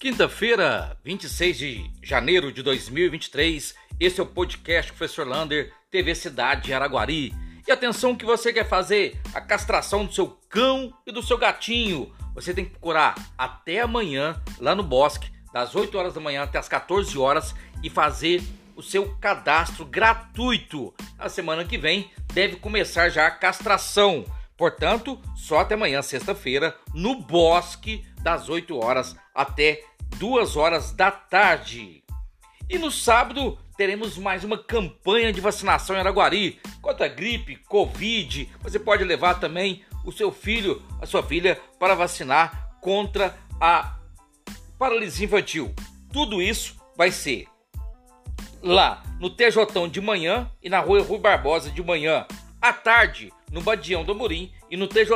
Quinta-feira, 26 de janeiro de 2023, esse é o podcast Professor Lander, TV Cidade Araguari. E atenção que você quer fazer a castração do seu cão e do seu gatinho. Você tem que procurar até amanhã lá no bosque, das 8 horas da manhã até as 14 horas e fazer o seu cadastro gratuito. Na semana que vem deve começar já a castração. Portanto, só até amanhã, sexta-feira, no bosque, das 8 horas até 2 horas da tarde. E no sábado teremos mais uma campanha de vacinação em Araguari contra gripe, Covid. Você pode levar também o seu filho, a sua filha, para vacinar contra a paralisia infantil. Tudo isso vai ser lá no TJ de manhã e na rua Rui Barbosa de manhã. À tarde, no Badião do Amorim e no TJ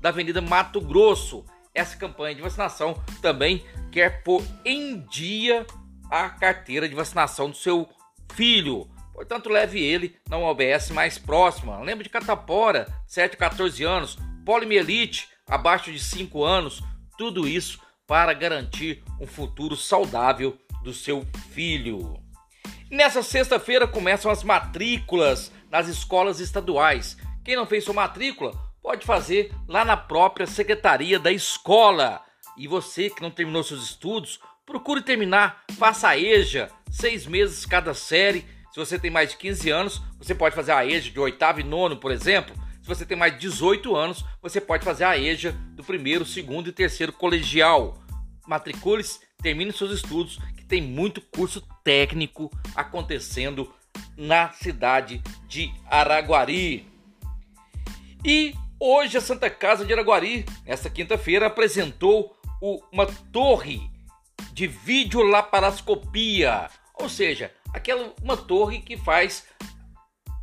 da Avenida Mato Grosso. Essa campanha de vacinação também quer pôr em dia a carteira de vacinação do seu filho. Portanto, leve ele na UBS mais próxima. Lembra de Catapora, 7 a 14 anos, polimielite, abaixo de 5 anos. Tudo isso para garantir um futuro saudável do seu filho. Nessa sexta-feira começam as matrículas nas escolas estaduais. Quem não fez sua matrícula pode fazer lá na própria secretaria da escola. E você que não terminou seus estudos, procure terminar, faça a EJA, seis meses cada série. Se você tem mais de 15 anos, você pode fazer a EJA de oitavo e nono, por exemplo. Se você tem mais de 18 anos, você pode fazer a EJA do primeiro, segundo e terceiro colegial. Matricule-se, termine seus estudos, que tem muito curso técnico acontecendo na cidade de Araguari. E hoje a Santa Casa de Araguari, esta quinta-feira, apresentou uma torre de videolaparoscopia, ou seja, aquela uma torre que faz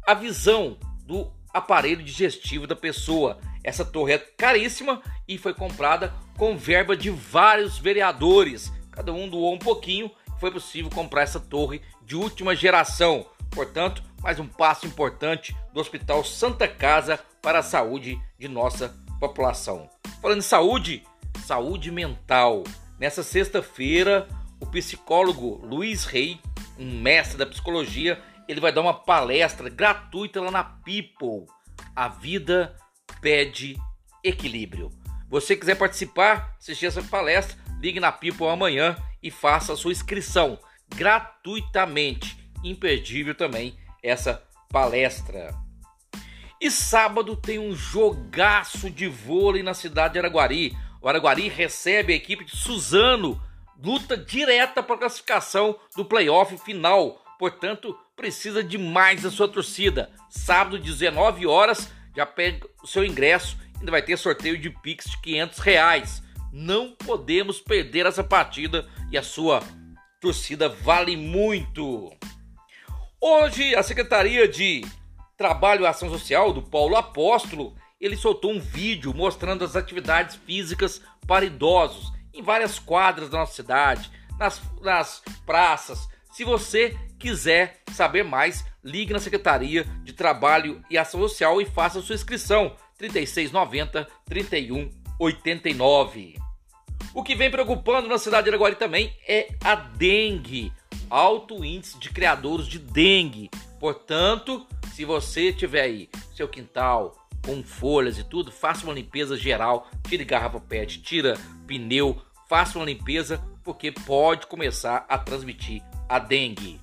a visão do aparelho digestivo da pessoa. Essa torre é caríssima e foi comprada com verba de vários vereadores. Cada um doou um pouquinho. Foi possível comprar essa torre de última geração. Portanto, mais um passo importante do Hospital Santa Casa para a saúde de nossa população. Falando em saúde, saúde mental. Nessa sexta-feira, o psicólogo Luiz Rei, um mestre da psicologia, ele vai dar uma palestra gratuita lá na People. A vida pede equilíbrio. Você quiser participar, assistir essa palestra, ligue na People amanhã e faça a sua inscrição gratuitamente. Imperdível também essa palestra. E sábado tem um jogaço de vôlei na cidade de Araguari. O Araguari recebe a equipe de Suzano, luta direta para a classificação do playoff final. Portanto, precisa de mais da sua torcida. Sábado, 19 horas, já pega o seu ingresso. Ainda vai ter sorteio de Pix de 500 reais. Não podemos perder essa partida e a sua torcida vale muito. Hoje, a Secretaria de Trabalho e Ação Social do Paulo Apóstolo ele soltou um vídeo mostrando as atividades físicas para idosos em várias quadras da nossa cidade, nas, nas praças. Se você quiser saber mais, ligue na Secretaria de Trabalho e Ação Social e faça sua inscrição 3690 3189. O que vem preocupando na cidade de Araguari também é a dengue, alto índice de criadores de dengue. Portanto, se você tiver aí seu quintal, com folhas e tudo, faça uma limpeza geral, tire garrafa PET, tira pneu, faça uma limpeza porque pode começar a transmitir a dengue.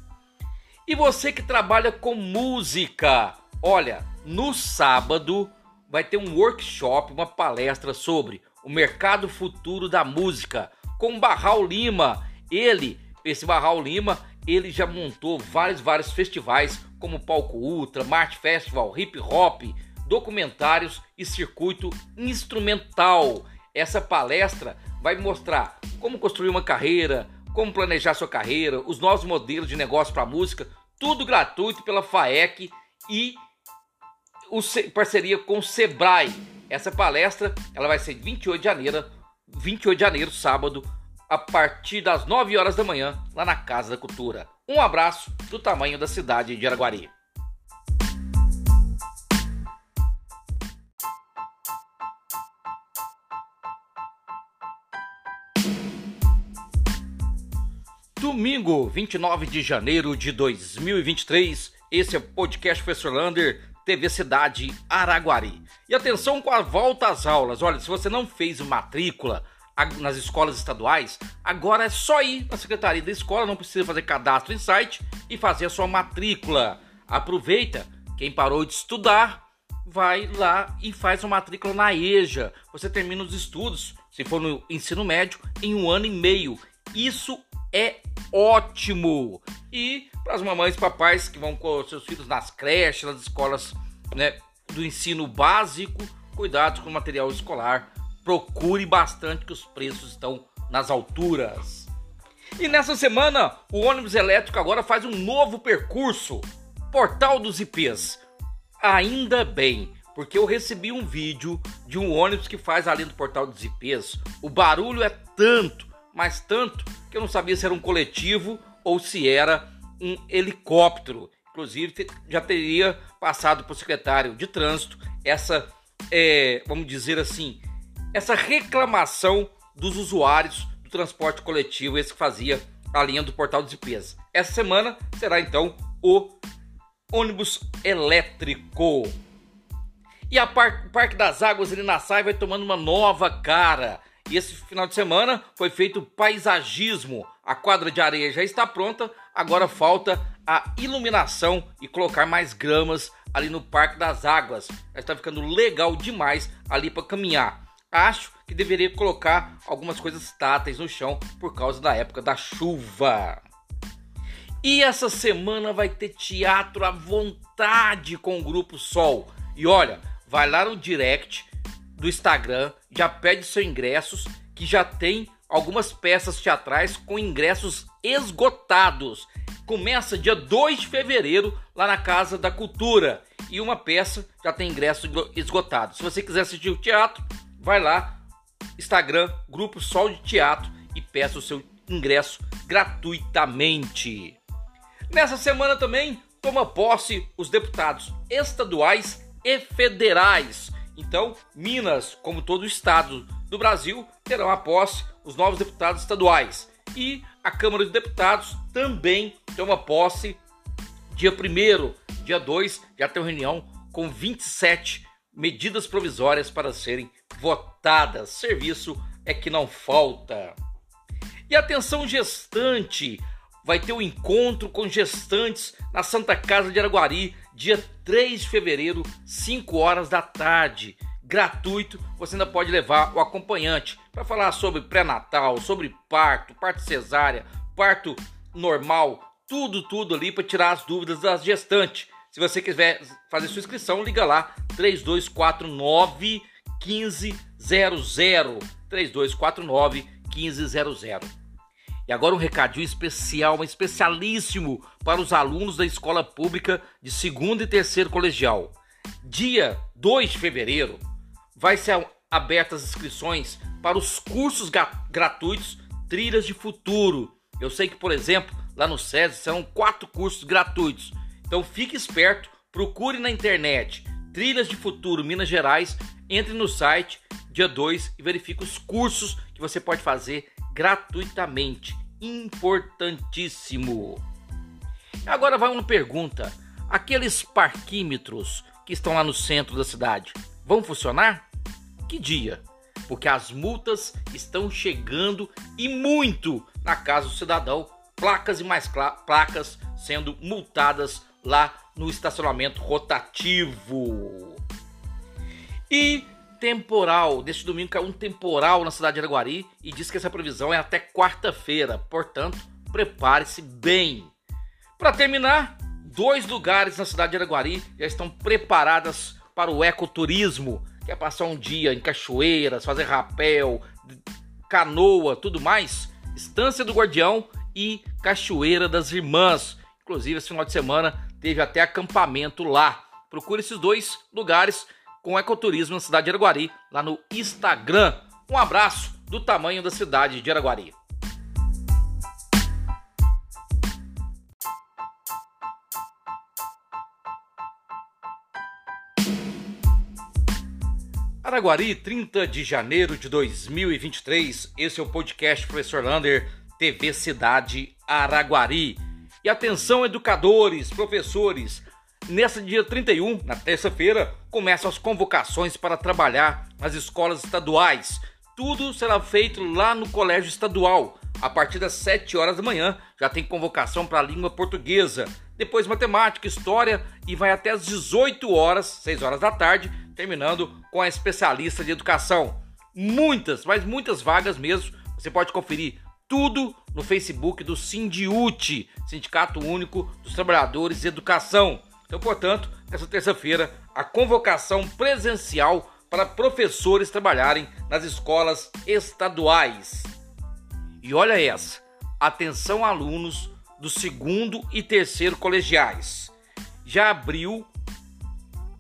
E você que trabalha com música, olha, no sábado vai ter um workshop, uma palestra sobre o mercado futuro da música com Barral Lima. Ele, esse Barral Lima, ele já montou vários vários festivais como Palco Ultra, Mart Festival, Hip Hop, documentários e circuito instrumental. Essa palestra vai mostrar como construir uma carreira, como planejar sua carreira, os novos modelos de negócio para música, tudo gratuito pela FAEC e o parceria com o Sebrae. Essa palestra ela vai ser 28 de janeiro, 28 de janeiro, sábado, a partir das 9 horas da manhã, lá na Casa da Cultura. Um abraço do tamanho da cidade de Araguari. Domingo, 29 de janeiro de 2023, esse é o podcast Professor Lander, TV Cidade Araguari. E atenção com a volta às aulas. Olha, se você não fez matrícula nas escolas estaduais, agora é só ir na secretaria da escola, não precisa fazer cadastro em site e fazer a sua matrícula. Aproveita, quem parou de estudar, vai lá e faz uma matrícula na EJA. Você termina os estudos, se for no ensino médio, em um ano e meio. Isso é ótimo. E para as mamães e papais que vão com seus filhos nas creches, nas escolas né, do ensino básico, cuidado com o material escolar. Procure bastante que os preços estão nas alturas. E nessa semana, o ônibus elétrico agora faz um novo percurso. Portal dos IPs. Ainda bem, porque eu recebi um vídeo de um ônibus que faz além do portal dos IPs. O barulho é tanto mas tanto que eu não sabia se era um coletivo ou se era um helicóptero. Inclusive, já teria passado para o secretário de trânsito essa, é, vamos dizer assim, essa reclamação dos usuários do transporte coletivo, esse que fazia a linha do Portal dos IPs. Essa semana será então o ônibus elétrico. E a Par Parque das Águas ali na Sai vai tomando uma nova cara. E esse final de semana foi feito paisagismo. A quadra de areia já está pronta, agora falta a iluminação e colocar mais gramas ali no Parque das Águas. Já está ficando legal demais ali para caminhar. Acho que deveria colocar algumas coisas táteis no chão por causa da época da chuva. E essa semana vai ter teatro à vontade com o Grupo Sol. E olha, vai lá no direct do Instagram, já pede seus ingressos, que já tem algumas peças teatrais com ingressos esgotados. Começa dia 2 de fevereiro lá na Casa da Cultura e uma peça já tem ingresso esgotado. Se você quiser assistir o teatro, vai lá, Instagram, Grupo Sol de Teatro e peça o seu ingresso gratuitamente. Nessa semana também toma posse os deputados estaduais e federais então, Minas, como todo o estado do Brasil, terão a posse os novos deputados estaduais. E a Câmara de Deputados também toma posse dia 1 dia 2, já tem reunião com 27 medidas provisórias para serem votadas. Serviço é que não falta. E atenção gestante, vai ter o um encontro com gestantes na Santa Casa de Araguari dia 3 de fevereiro, 5 horas da tarde. Gratuito, você ainda pode levar o acompanhante para falar sobre pré-natal, sobre parto, parto cesárea, parto normal, tudo, tudo ali para tirar as dúvidas das gestantes. Se você quiser fazer sua inscrição, liga lá 3249 1500 3249 1500. E agora um recadinho especial, um especialíssimo para os alunos da escola pública de segundo e terceiro colegial. Dia 2 de fevereiro vai ser abertas as inscrições para os cursos gratuitos Trilhas de Futuro. Eu sei que, por exemplo, lá no SESI serão quatro cursos gratuitos. Então fique esperto, procure na internet Trilhas de Futuro Minas Gerais, entre no site dia 2 e verifique os cursos que você pode fazer gratuitamente. Importantíssimo. Agora vai uma pergunta: aqueles parquímetros que estão lá no centro da cidade vão funcionar? Que dia? Porque as multas estão chegando e muito na casa do cidadão, placas e mais placas sendo multadas lá no estacionamento rotativo. E temporal. Neste domingo caiu um temporal na cidade de Araguari e diz que essa previsão é até quarta-feira. Portanto, prepare-se bem. Para terminar, dois lugares na cidade de Araguari já estão preparadas para o ecoturismo, que é passar um dia em cachoeiras, fazer rapel, canoa, tudo mais. Estância do Guardião e Cachoeira das Irmãs. Inclusive, esse final de semana teve até acampamento lá. Procure esses dois lugares com ecoturismo na cidade de Araguari, lá no Instagram. Um abraço do tamanho da cidade de Araguari. Araguari, 30 de janeiro de 2023. Esse é o podcast Professor Lander, TV Cidade Araguari. E atenção, educadores, professores, nessa dia 31, na terça-feira, começam as convocações para trabalhar nas escolas estaduais. Tudo será feito lá no colégio estadual. A partir das 7 horas da manhã já tem convocação para a língua portuguesa, depois matemática, história e vai até as 18 horas, 6 horas da tarde, terminando com a especialista de educação. Muitas, mas muitas vagas mesmo. Você pode conferir tudo no Facebook do Sindiute, Sindicato Único dos Trabalhadores de Educação. Então, portanto, nessa terça-feira, a convocação presencial para professores trabalharem nas escolas estaduais. E olha essa: atenção, alunos do segundo e terceiro colegiais. Já abriu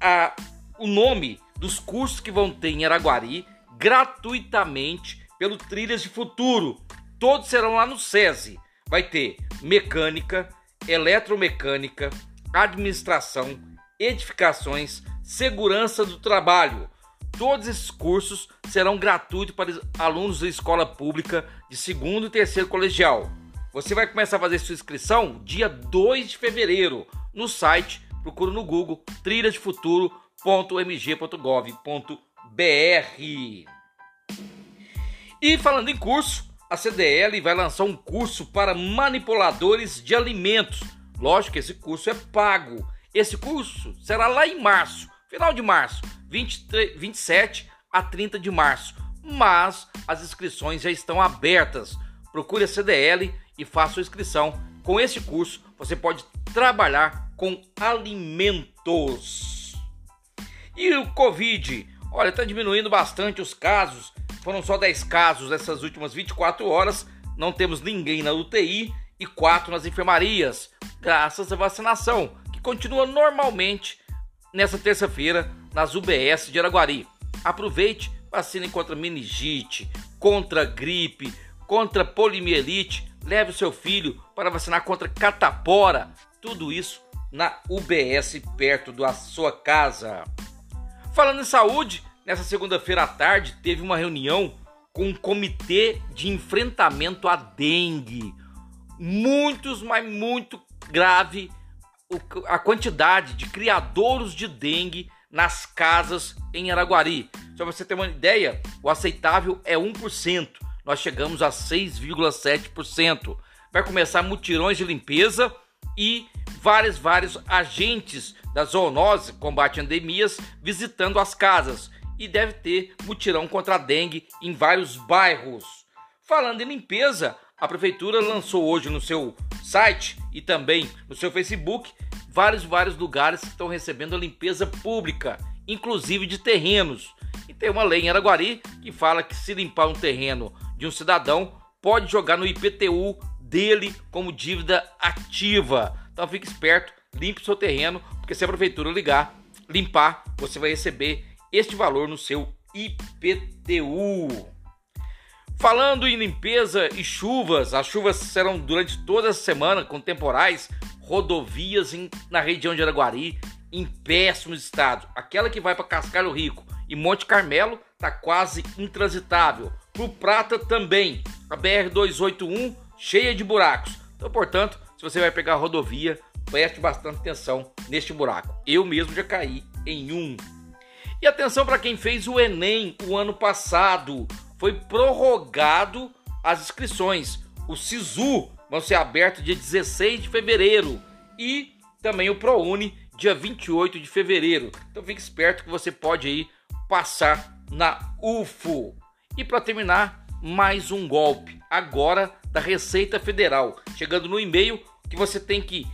a, o nome dos cursos que vão ter em Araguari gratuitamente pelo Trilhas de Futuro todos serão lá no SESI. Vai ter mecânica, eletromecânica, administração, edificações, segurança do trabalho. Todos esses cursos serão gratuitos para alunos da escola pública de segundo e terceiro colegial. Você vai começar a fazer sua inscrição dia 2 de fevereiro no site, procura no Google trilhasfuturo.mg.gov.br. E falando em curso, a CDL vai lançar um curso para manipuladores de alimentos. Lógico que esse curso é pago. Esse curso será lá em março, final de março, 23, 27 a 30 de março. Mas as inscrições já estão abertas. Procure a CDL e faça sua inscrição. Com esse curso, você pode trabalhar com alimentos. E o Covid? Olha, está diminuindo bastante os casos foram só 10 casos nessas últimas 24 horas, não temos ninguém na UTI e 4 nas enfermarias, graças à vacinação, que continua normalmente nessa terça-feira nas UBS de Araguari. Aproveite, vacine contra meningite, contra gripe, contra polimielite, leve o seu filho para vacinar contra catapora, tudo isso na UBS perto da sua casa. Falando em saúde, Nessa segunda-feira à tarde, teve uma reunião com um comitê de enfrentamento à dengue. Muitos, mas muito grave a quantidade de criadouros de dengue nas casas em Araguari. Só para você ter uma ideia, o aceitável é 1%. Nós chegamos a 6,7%. Vai começar mutirões de limpeza e vários, vários agentes da zoonose, combate endemias, visitando as casas e deve ter mutirão contra a dengue em vários bairros. Falando em limpeza, a prefeitura lançou hoje no seu site e também no seu Facebook vários vários lugares que estão recebendo a limpeza pública, inclusive de terrenos. E tem uma lei em Araguari que fala que se limpar um terreno de um cidadão, pode jogar no IPTU dele como dívida ativa. Então fique esperto, limpe seu terreno, porque se a prefeitura ligar, limpar, você vai receber este valor no seu IPTU. Falando em limpeza e chuvas, as chuvas serão durante toda a semana com temporais, rodovias em, na região de Araguari em péssimo estado. Aquela que vai para Cascalho Rico e Monte Carmelo está quase intransitável. Pro Prata também, a BR 281 cheia de buracos. Então, portanto, se você vai pegar a rodovia, preste bastante atenção neste buraco. Eu mesmo já caí em um. E atenção para quem fez o Enem o ano passado, foi prorrogado as inscrições. O SISU vão ser abertos dia 16 de fevereiro e também o ProUni dia 28 de fevereiro. Então fique esperto que você pode aí passar na UFO. E para terminar, mais um golpe, agora da Receita Federal, chegando no e-mail que você tem que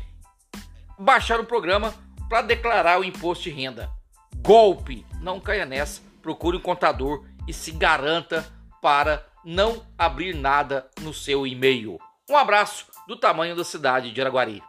baixar o programa para declarar o imposto de renda. Golpe! Não caia nessa. Procure um contador e se garanta para não abrir nada no seu e-mail. Um abraço do tamanho da cidade de Araguari.